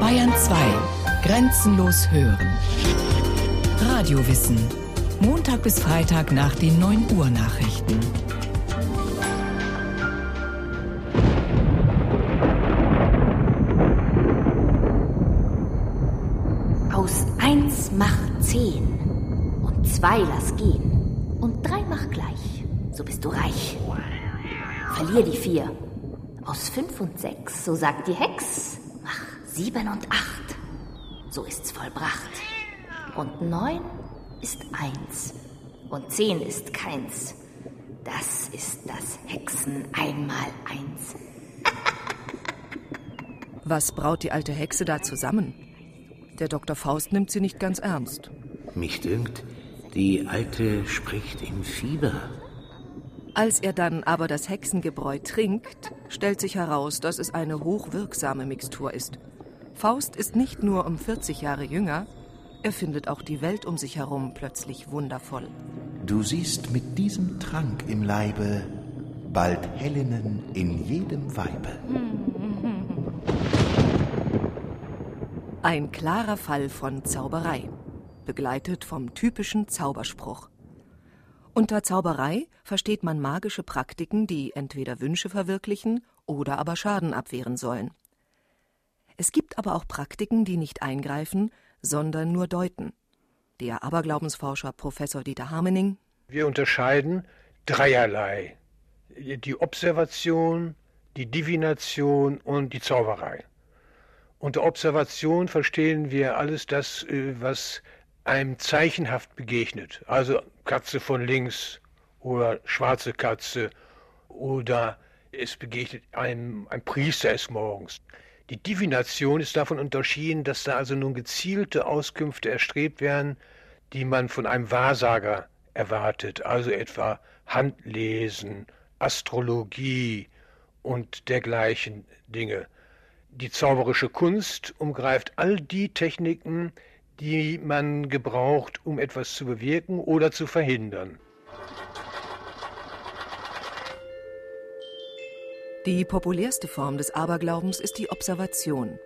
Bayern 2. Grenzenlos hören. Radiowissen. Montag bis Freitag nach den 9 Uhr Nachrichten. Aus 1 macht 10 und 2 lass gehen und 3 macht gleich. So bist du reich. Verlier die 4. Aus 5 und 6, so sagt die Hex, mach 7 und 8. So ist's vollbracht. Und 9 ist 1 und 10 ist keins. Das ist das Hexen einmal eins. Was braut die alte Hexe da zusammen? Der Dr. Faust nimmt sie nicht ganz ernst. Mich dünkt, die Alte spricht im Fieber. Als er dann aber das Hexengebräu trinkt, stellt sich heraus, dass es eine hochwirksame Mixtur ist. Faust ist nicht nur um 40 Jahre jünger, er findet auch die Welt um sich herum plötzlich wundervoll. Du siehst mit diesem Trank im Leibe bald Helenen in jedem Weibe. Ein klarer Fall von Zauberei, begleitet vom typischen Zauberspruch. Unter Zauberei versteht man magische Praktiken, die entweder Wünsche verwirklichen oder aber Schaden abwehren sollen. Es gibt aber auch Praktiken, die nicht eingreifen, sondern nur deuten. Der Aberglaubensforscher Professor Dieter Harmening. Wir unterscheiden dreierlei. Die Observation, die Divination und die Zauberei. Unter Observation verstehen wir alles das, äh, was einem zeichenhaft begegnet. Also Katze von links oder schwarze Katze oder es begegnet einem ein Priester des Morgens. Die Divination ist davon unterschieden, dass da also nun gezielte Auskünfte erstrebt werden, die man von einem Wahrsager erwartet, also etwa Handlesen, Astrologie und dergleichen Dinge. Die zauberische Kunst umgreift all die Techniken, die man gebraucht, um etwas zu bewirken oder zu verhindern. Die populärste Form des Aberglaubens ist die Observation.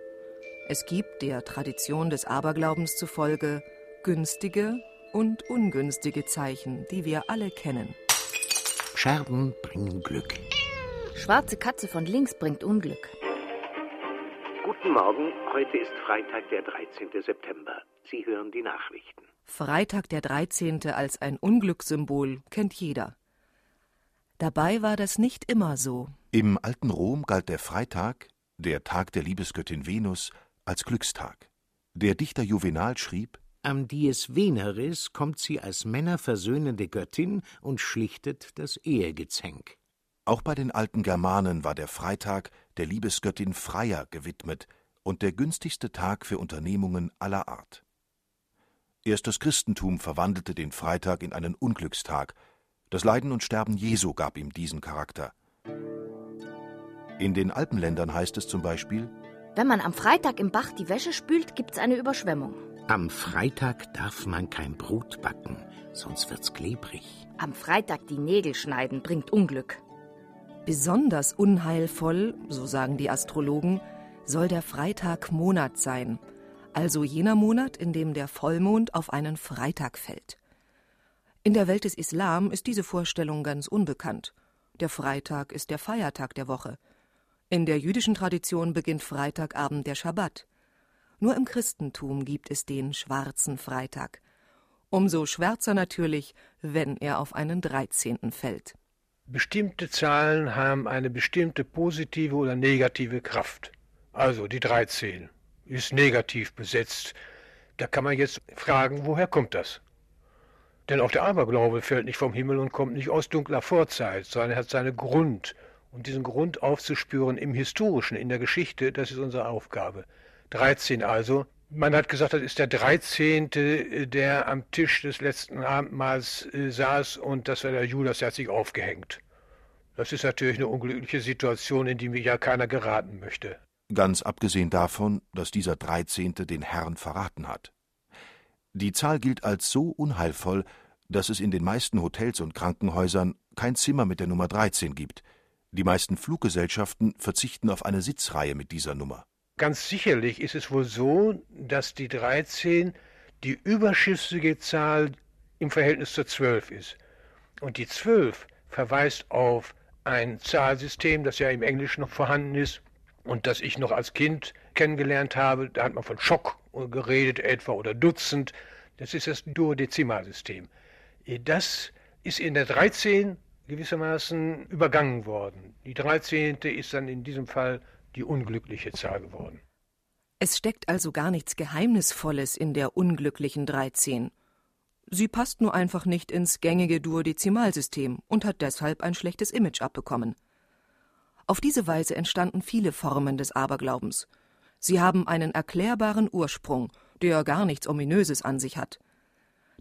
Es gibt der Tradition des Aberglaubens zufolge günstige und ungünstige Zeichen, die wir alle kennen. Scherben bringen Glück. Schwarze Katze von links bringt Unglück. Guten Morgen, heute ist Freitag, der 13. September. Sie hören die Nachrichten. Freitag der 13. als ein Unglückssymbol kennt jeder. Dabei war das nicht immer so. Im alten Rom galt der Freitag, der Tag der Liebesgöttin Venus, als Glückstag. Der Dichter Juvenal schrieb: Am Dies Veneris kommt sie als männerversöhnende Göttin und schlichtet das Ehegezänk. Auch bei den alten Germanen war der Freitag der Liebesgöttin Freya gewidmet und der günstigste Tag für Unternehmungen aller Art. Erst das Christentum verwandelte den Freitag in einen Unglückstag, das Leiden und Sterben Jesu gab ihm diesen Charakter. In den Alpenländern heißt es zum Beispiel: Wenn man am Freitag im Bach die Wäsche spült, gibt's eine Überschwemmung. Am Freitag darf man kein Brot backen, sonst wird's klebrig. Am Freitag die Nägel schneiden bringt Unglück. Besonders unheilvoll, so sagen die Astrologen, soll der Freitag Monat sein, also jener Monat, in dem der Vollmond auf einen Freitag fällt. In der Welt des Islam ist diese Vorstellung ganz unbekannt. Der Freitag ist der Feiertag der Woche. In der jüdischen Tradition beginnt Freitagabend der Schabbat. Nur im Christentum gibt es den schwarzen Freitag. Umso schwärzer natürlich, wenn er auf einen 13. fällt. Bestimmte Zahlen haben eine bestimmte positive oder negative Kraft. Also die 13 ist negativ besetzt. Da kann man jetzt fragen, woher kommt das? Denn auch der Aberglaube fällt nicht vom Himmel und kommt nicht aus dunkler Vorzeit, sondern hat seinen Grund. Und diesen Grund aufzuspüren im Historischen, in der Geschichte, das ist unsere Aufgabe. 13 also. Man hat gesagt, das ist der 13., der am Tisch des letzten Abendmahls äh, saß und das war der Judas, der hat sich aufgehängt. Das ist natürlich eine unglückliche Situation, in die mir ja keiner geraten möchte. Ganz abgesehen davon, dass dieser 13. den Herrn verraten hat. Die Zahl gilt als so unheilvoll, dass es in den meisten Hotels und Krankenhäusern kein Zimmer mit der Nummer 13 gibt. Die meisten Fluggesellschaften verzichten auf eine Sitzreihe mit dieser Nummer. Ganz sicherlich ist es wohl so, dass die 13 die überschüssige Zahl im Verhältnis zur 12 ist. Und die 12 verweist auf ein Zahlsystem, das ja im Englischen noch vorhanden ist und das ich noch als Kind kennengelernt habe. Da hat man von Schock geredet etwa oder Dutzend. Das ist das Duodezimalsystem. Das ist in der 13 gewissermaßen übergangen worden. Die 13. ist dann in diesem Fall die unglückliche Zahl geworden. Es steckt also gar nichts Geheimnisvolles in der unglücklichen 13. Sie passt nur einfach nicht ins gängige Duodezimalsystem und hat deshalb ein schlechtes Image abbekommen. Auf diese Weise entstanden viele Formen des Aberglaubens. Sie haben einen erklärbaren Ursprung, der gar nichts Ominöses an sich hat.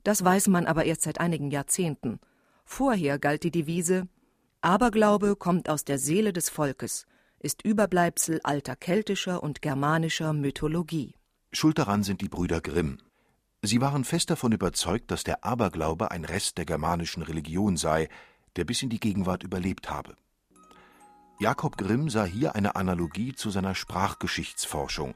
Das weiß man aber erst seit einigen Jahrzehnten. Vorher galt die Devise Aberglaube kommt aus der Seele des Volkes, ist Überbleibsel alter keltischer und germanischer Mythologie. Schuld daran sind die Brüder Grimm. Sie waren fest davon überzeugt, dass der Aberglaube ein Rest der germanischen Religion sei, der bis in die Gegenwart überlebt habe. Jakob Grimm sah hier eine Analogie zu seiner Sprachgeschichtsforschung.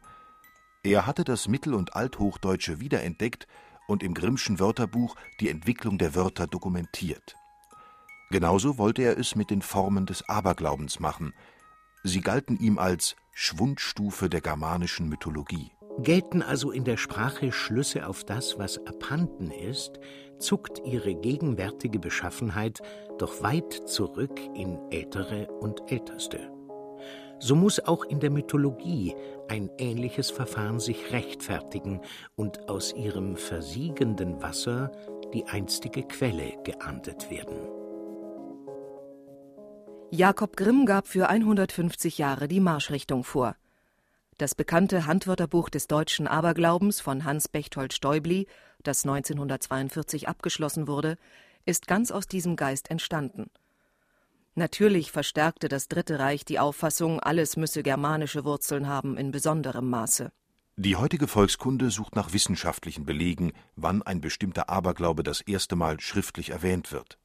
Er hatte das Mittel- und Althochdeutsche wiederentdeckt und im Grimmschen Wörterbuch die Entwicklung der Wörter dokumentiert. Genauso wollte er es mit den Formen des Aberglaubens machen. Sie galten ihm als Schwundstufe der germanischen Mythologie. Gelten also in der Sprache Schlüsse auf das, was abhanden ist, zuckt ihre gegenwärtige Beschaffenheit doch weit zurück in ältere und älteste. So muss auch in der Mythologie ein ähnliches Verfahren sich rechtfertigen und aus ihrem versiegenden Wasser die einstige Quelle geahndet werden. Jakob Grimm gab für 150 Jahre die Marschrichtung vor. Das bekannte Handwörterbuch des deutschen Aberglaubens von Hans Bechtold Stäubli, das 1942 abgeschlossen wurde, ist ganz aus diesem Geist entstanden. Natürlich verstärkte das Dritte Reich die Auffassung, alles müsse germanische Wurzeln haben in besonderem Maße. Die heutige Volkskunde sucht nach wissenschaftlichen Belegen, wann ein bestimmter Aberglaube das erste Mal schriftlich erwähnt wird.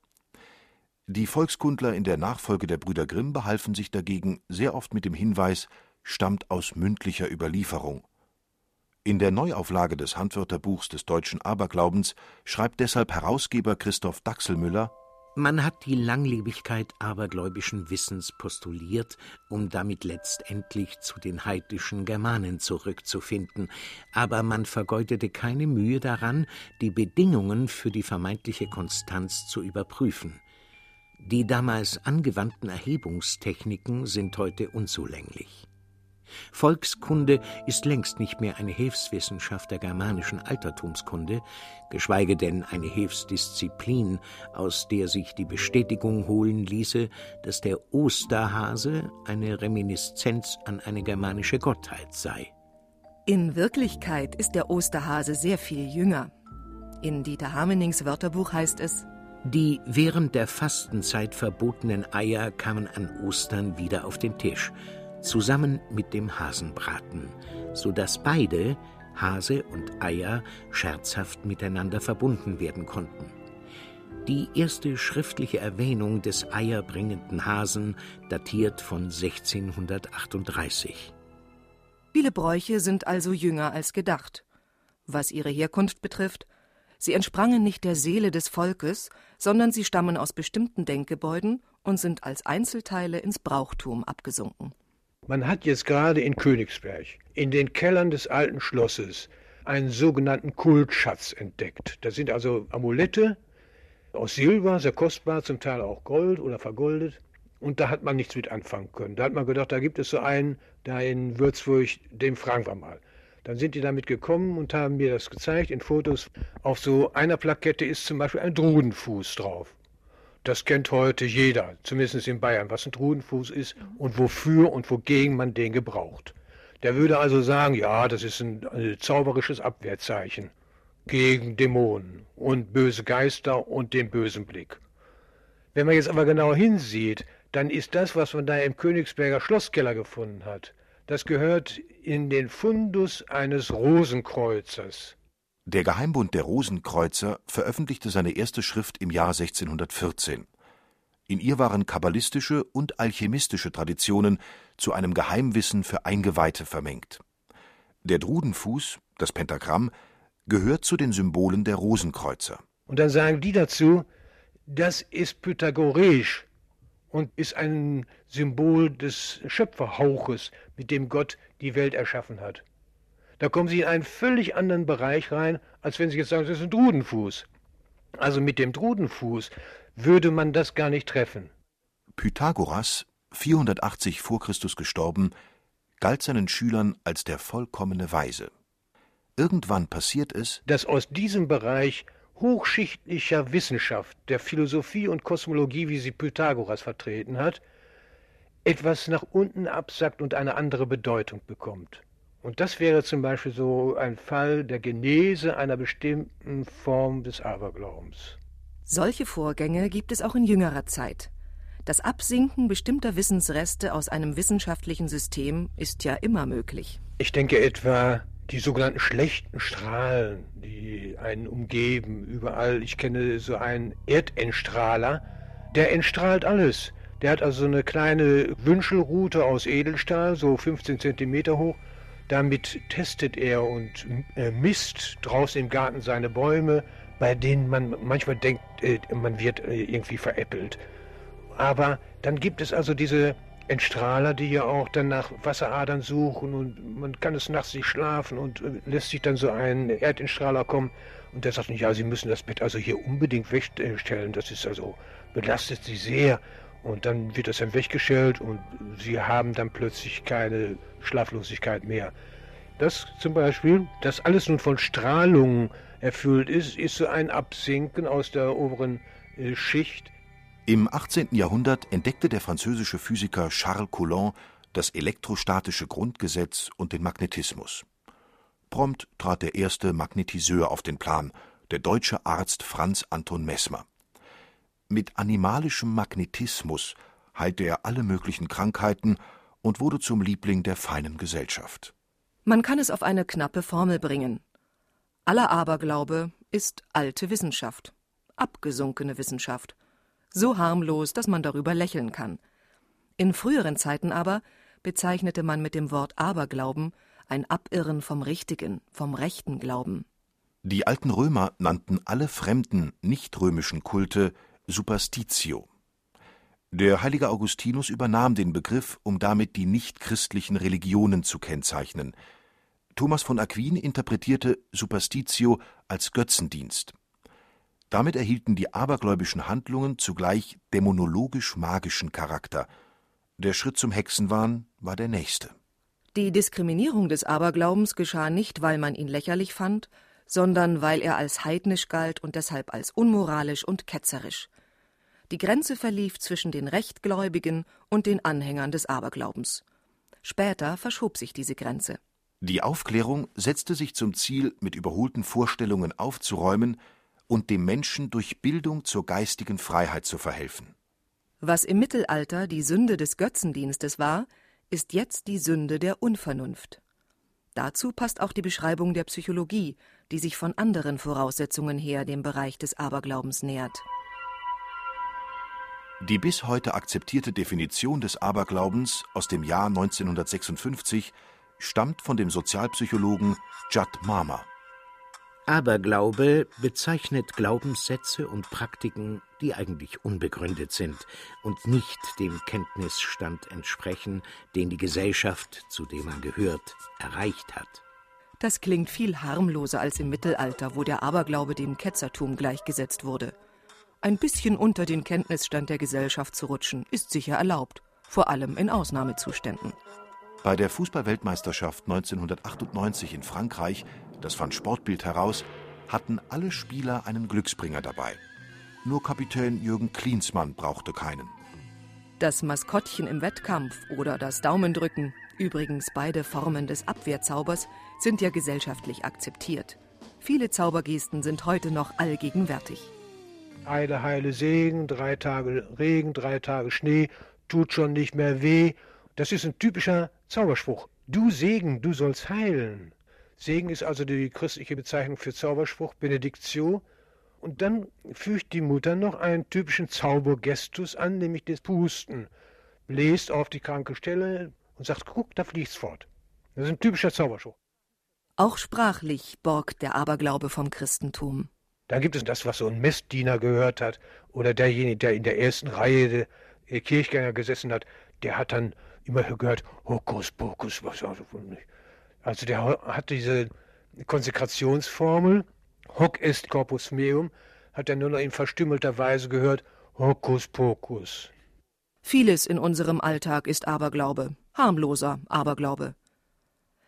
Die Volkskundler in der Nachfolge der Brüder Grimm behalfen sich dagegen sehr oft mit dem Hinweis, stammt aus mündlicher Überlieferung. In der Neuauflage des Handwörterbuchs des deutschen Aberglaubens schreibt deshalb Herausgeber Christoph Dachselmüller man hat die Langlebigkeit abergläubischen Wissens postuliert, um damit letztendlich zu den heidnischen Germanen zurückzufinden, aber man vergeudete keine Mühe daran, die Bedingungen für die vermeintliche Konstanz zu überprüfen. Die damals angewandten Erhebungstechniken sind heute unzulänglich. Volkskunde ist längst nicht mehr eine Hilfswissenschaft der germanischen Altertumskunde, geschweige denn eine Hilfsdisziplin, aus der sich die Bestätigung holen ließe, dass der Osterhase eine Reminiszenz an eine germanische Gottheit sei. In Wirklichkeit ist der Osterhase sehr viel jünger. In Dieter Hamenings Wörterbuch heißt es, die während der Fastenzeit verbotenen Eier kamen an Ostern wieder auf den Tisch zusammen mit dem Hasenbraten, so dass beide, Hase und Eier, scherzhaft miteinander verbunden werden konnten. Die erste schriftliche Erwähnung des eierbringenden Hasen datiert von 1638. Viele Bräuche sind also jünger als gedacht. Was ihre Herkunft betrifft, sie entsprangen nicht der Seele des Volkes, sondern sie stammen aus bestimmten Denkgebäuden und sind als Einzelteile ins Brauchtum abgesunken. Man hat jetzt gerade in Königsberg in den Kellern des alten Schlosses einen sogenannten Kultschatz entdeckt. Das sind also Amulette aus Silber, sehr kostbar, zum Teil auch Gold oder vergoldet. Und da hat man nichts mit anfangen können. Da hat man gedacht, da gibt es so einen, da in Würzburg, dem fragen wir mal. Dann sind die damit gekommen und haben mir das gezeigt in Fotos. Auf so einer Plakette ist zum Beispiel ein Drudenfuß drauf. Das kennt heute jeder, zumindest in Bayern, was ein Trudenfuß ist und wofür und wogegen man den gebraucht. Der würde also sagen, ja, das ist ein, ein zauberisches Abwehrzeichen gegen Dämonen und böse Geister und den bösen Blick. Wenn man jetzt aber genau hinsieht, dann ist das, was man da im Königsberger Schlosskeller gefunden hat, das gehört in den Fundus eines Rosenkreuzers. Der Geheimbund der Rosenkreuzer veröffentlichte seine erste Schrift im Jahr 1614. In ihr waren kabbalistische und alchemistische Traditionen zu einem Geheimwissen für Eingeweihte vermengt. Der Drudenfuß, das Pentagramm, gehört zu den Symbolen der Rosenkreuzer. Und dann sagen die dazu, das ist pythagoreisch und ist ein Symbol des Schöpferhauches, mit dem Gott die Welt erschaffen hat. Da kommen Sie in einen völlig anderen Bereich rein, als wenn Sie jetzt sagen, das ist ein Drudenfuß. Also mit dem Drudenfuß würde man das gar nicht treffen. Pythagoras, 480 vor Christus gestorben, galt seinen Schülern als der vollkommene Weise. Irgendwann passiert es, dass aus diesem Bereich hochschichtlicher Wissenschaft, der Philosophie und Kosmologie, wie sie Pythagoras vertreten hat, etwas nach unten absackt und eine andere Bedeutung bekommt. Und das wäre zum Beispiel so ein Fall der Genese einer bestimmten Form des Aberglaubens. Solche Vorgänge gibt es auch in jüngerer Zeit. Das Absinken bestimmter Wissensreste aus einem wissenschaftlichen System ist ja immer möglich. Ich denke etwa die sogenannten schlechten Strahlen, die einen umgeben, überall. Ich kenne so einen Erdentstrahler, der entstrahlt alles. Der hat also eine kleine Wünschelrute aus Edelstahl, so 15 Zentimeter hoch. Damit testet er und äh, misst draußen im Garten seine Bäume, bei denen man manchmal denkt, äh, man wird äh, irgendwie veräppelt. Aber dann gibt es also diese Entstrahler, die ja auch dann nach Wasseradern suchen und man kann es nachts nicht schlafen und lässt sich dann so ein Erdentstrahler kommen und der sagt, ja, Sie müssen das Bett also hier unbedingt wegstellen, das ist also, belastet Sie sehr. Und dann wird das dann weggestellt und Sie haben dann plötzlich keine Schlaflosigkeit mehr. Das zum Beispiel, dass alles nun von Strahlung erfüllt ist, ist so ein Absinken aus der oberen äh, Schicht im 18. Jahrhundert entdeckte der französische Physiker Charles Coulomb das elektrostatische Grundgesetz und den Magnetismus. Prompt trat der erste Magnetiseur auf den Plan, der deutsche Arzt Franz Anton Messmer. Mit animalischem Magnetismus heilte er alle möglichen Krankheiten und wurde zum Liebling der feinen Gesellschaft. Man kann es auf eine knappe Formel bringen. Aller Aberglaube ist alte Wissenschaft, abgesunkene Wissenschaft so harmlos, dass man darüber lächeln kann. In früheren Zeiten aber bezeichnete man mit dem Wort Aberglauben ein Abirren vom richtigen, vom rechten Glauben. Die alten Römer nannten alle fremden, nicht römischen Kulte Superstitio. Der heilige Augustinus übernahm den Begriff, um damit die nichtchristlichen Religionen zu kennzeichnen. Thomas von Aquin interpretierte Superstitio als Götzendienst. Damit erhielten die abergläubischen Handlungen zugleich dämonologisch-magischen Charakter. Der Schritt zum Hexenwahn war der nächste. Die Diskriminierung des Aberglaubens geschah nicht, weil man ihn lächerlich fand, sondern weil er als heidnisch galt und deshalb als unmoralisch und ketzerisch. Die Grenze verlief zwischen den Rechtgläubigen und den Anhängern des Aberglaubens. Später verschob sich diese Grenze. Die Aufklärung setzte sich zum Ziel, mit überholten Vorstellungen aufzuräumen, und dem Menschen durch Bildung zur geistigen Freiheit zu verhelfen. Was im Mittelalter die Sünde des Götzendienstes war, ist jetzt die Sünde der Unvernunft. Dazu passt auch die Beschreibung der Psychologie, die sich von anderen Voraussetzungen her dem Bereich des Aberglaubens nähert. Die bis heute akzeptierte Definition des Aberglaubens aus dem Jahr 1956 stammt von dem Sozialpsychologen Judd Marmer. Aberglaube bezeichnet Glaubenssätze und Praktiken, die eigentlich unbegründet sind und nicht dem Kenntnisstand entsprechen, den die Gesellschaft, zu dem man gehört, erreicht hat. Das klingt viel harmloser als im Mittelalter, wo der Aberglaube dem Ketzertum gleichgesetzt wurde. Ein bisschen unter den Kenntnisstand der Gesellschaft zu rutschen, ist sicher erlaubt, vor allem in Ausnahmezuständen. Bei der Fußballweltmeisterschaft 1998 in Frankreich das fand Sportbild heraus, hatten alle Spieler einen Glücksbringer dabei. Nur Kapitän Jürgen Klinsmann brauchte keinen. Das Maskottchen im Wettkampf oder das Daumendrücken, übrigens beide Formen des Abwehrzaubers, sind ja gesellschaftlich akzeptiert. Viele Zaubergesten sind heute noch allgegenwärtig. Eile, heile Segen, drei Tage Regen, drei Tage Schnee, tut schon nicht mehr weh. Das ist ein typischer Zauberspruch. Du Segen, du sollst heilen. Segen ist also die christliche Bezeichnung für Zauberspruch, Benediktio. Und dann fügt die Mutter noch einen typischen Zaubergestus an, nämlich das Pusten. Bläst auf die kranke Stelle und sagt, guck, da fliegt's fort. Das ist ein typischer Zauberspruch. Auch sprachlich borgt der Aberglaube vom Christentum. Da gibt es das, was so ein Messdiener gehört hat oder derjenige, der in der ersten Reihe der Kirchgänger gesessen hat, der hat dann immer gehört, Hokus Pokus, was also der hat diese Konsekrationsformel, Hoc est corpus meum, hat er nur noch in verstümmelter Weise gehört, Hokus Pokus. Vieles in unserem Alltag ist Aberglaube, harmloser Aberglaube.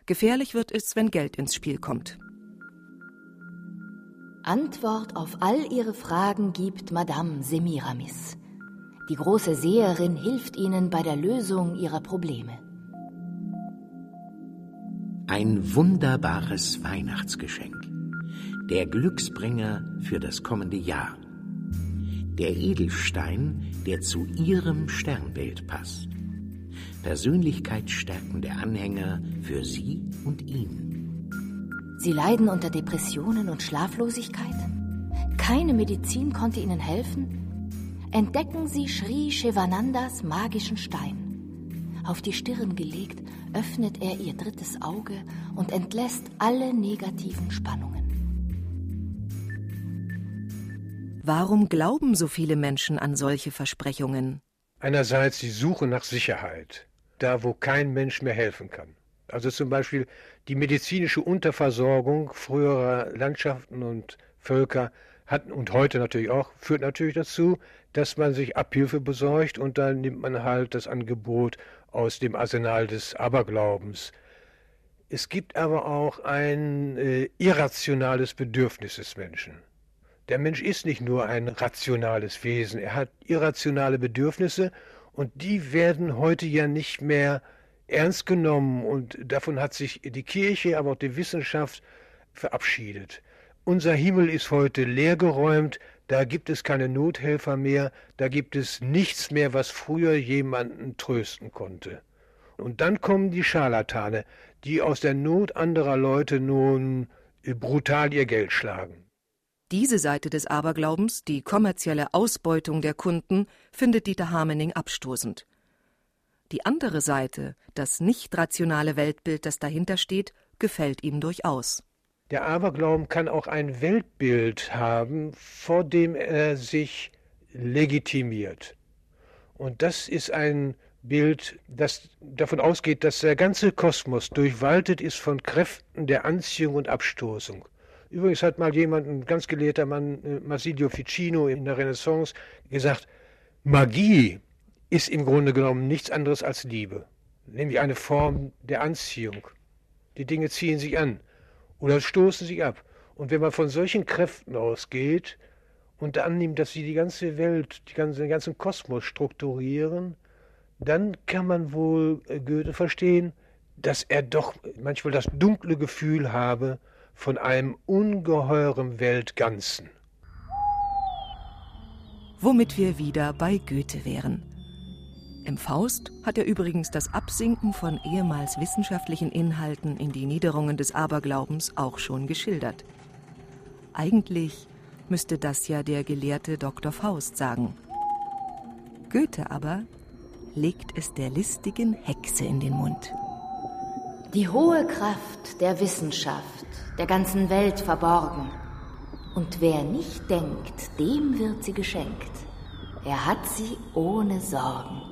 Gefährlich wird es, wenn Geld ins Spiel kommt. Antwort auf all ihre Fragen gibt Madame Semiramis. Die große Seherin hilft ihnen bei der Lösung ihrer Probleme. Ein wunderbares Weihnachtsgeschenk. Der Glücksbringer für das kommende Jahr. Der Edelstein, der zu ihrem Sternbild passt. Persönlichkeitsstärkende Anhänger für sie und ihn. Sie leiden unter Depressionen und Schlaflosigkeit? Keine Medizin konnte ihnen helfen? entdecken sie Sri Shivanandas magischen Stein. Auf die Stirn gelegt, öffnet er ihr drittes Auge und entlässt alle negativen Spannungen. Warum glauben so viele Menschen an solche Versprechungen? Einerseits die Suche nach Sicherheit, da wo kein Mensch mehr helfen kann. Also zum Beispiel die medizinische Unterversorgung früherer Landschaften und Völker hat und heute natürlich auch, führt natürlich dazu, dass man sich Abhilfe besorgt und dann nimmt man halt das Angebot aus dem Arsenal des Aberglaubens. Es gibt aber auch ein äh, irrationales Bedürfnis des Menschen. Der Mensch ist nicht nur ein rationales Wesen, er hat irrationale Bedürfnisse und die werden heute ja nicht mehr ernst genommen und davon hat sich die Kirche, aber auch die Wissenschaft verabschiedet. Unser Himmel ist heute leergeräumt, da gibt es keine Nothelfer mehr, da gibt es nichts mehr, was früher jemanden trösten konnte. Und dann kommen die Scharlatane, die aus der Not anderer Leute nun brutal ihr Geld schlagen. Diese Seite des Aberglaubens, die kommerzielle Ausbeutung der Kunden, findet Dieter Hamening abstoßend. Die andere Seite, das nicht rationale Weltbild, das dahinter steht, gefällt ihm durchaus. Der Aberglauben kann auch ein Weltbild haben, vor dem er sich legitimiert. Und das ist ein Bild, das davon ausgeht, dass der ganze Kosmos durchwaltet ist von Kräften der Anziehung und Abstoßung. Übrigens hat mal jemand, ein ganz gelehrter Mann, äh, Marsilio Ficino in der Renaissance, gesagt, Magie ist im Grunde genommen nichts anderes als Liebe, nämlich eine Form der Anziehung. Die Dinge ziehen sich an oder stoßen sich ab. Und wenn man von solchen Kräften ausgeht und annimmt, dass sie die ganze Welt, die ganze, den ganzen Kosmos strukturieren, dann kann man wohl äh, Goethe verstehen, dass er doch manchmal das dunkle Gefühl habe von einem ungeheuren Weltganzen. Womit wir wieder bei Goethe wären. Im Faust hat er übrigens das Absinken von ehemals wissenschaftlichen Inhalten in die Niederungen des Aberglaubens auch schon geschildert. Eigentlich müsste das ja der gelehrte Dr. Faust sagen. Goethe aber legt es der listigen Hexe in den Mund. Die hohe Kraft der Wissenschaft, der ganzen Welt verborgen. Und wer nicht denkt, dem wird sie geschenkt. Er hat sie ohne Sorgen.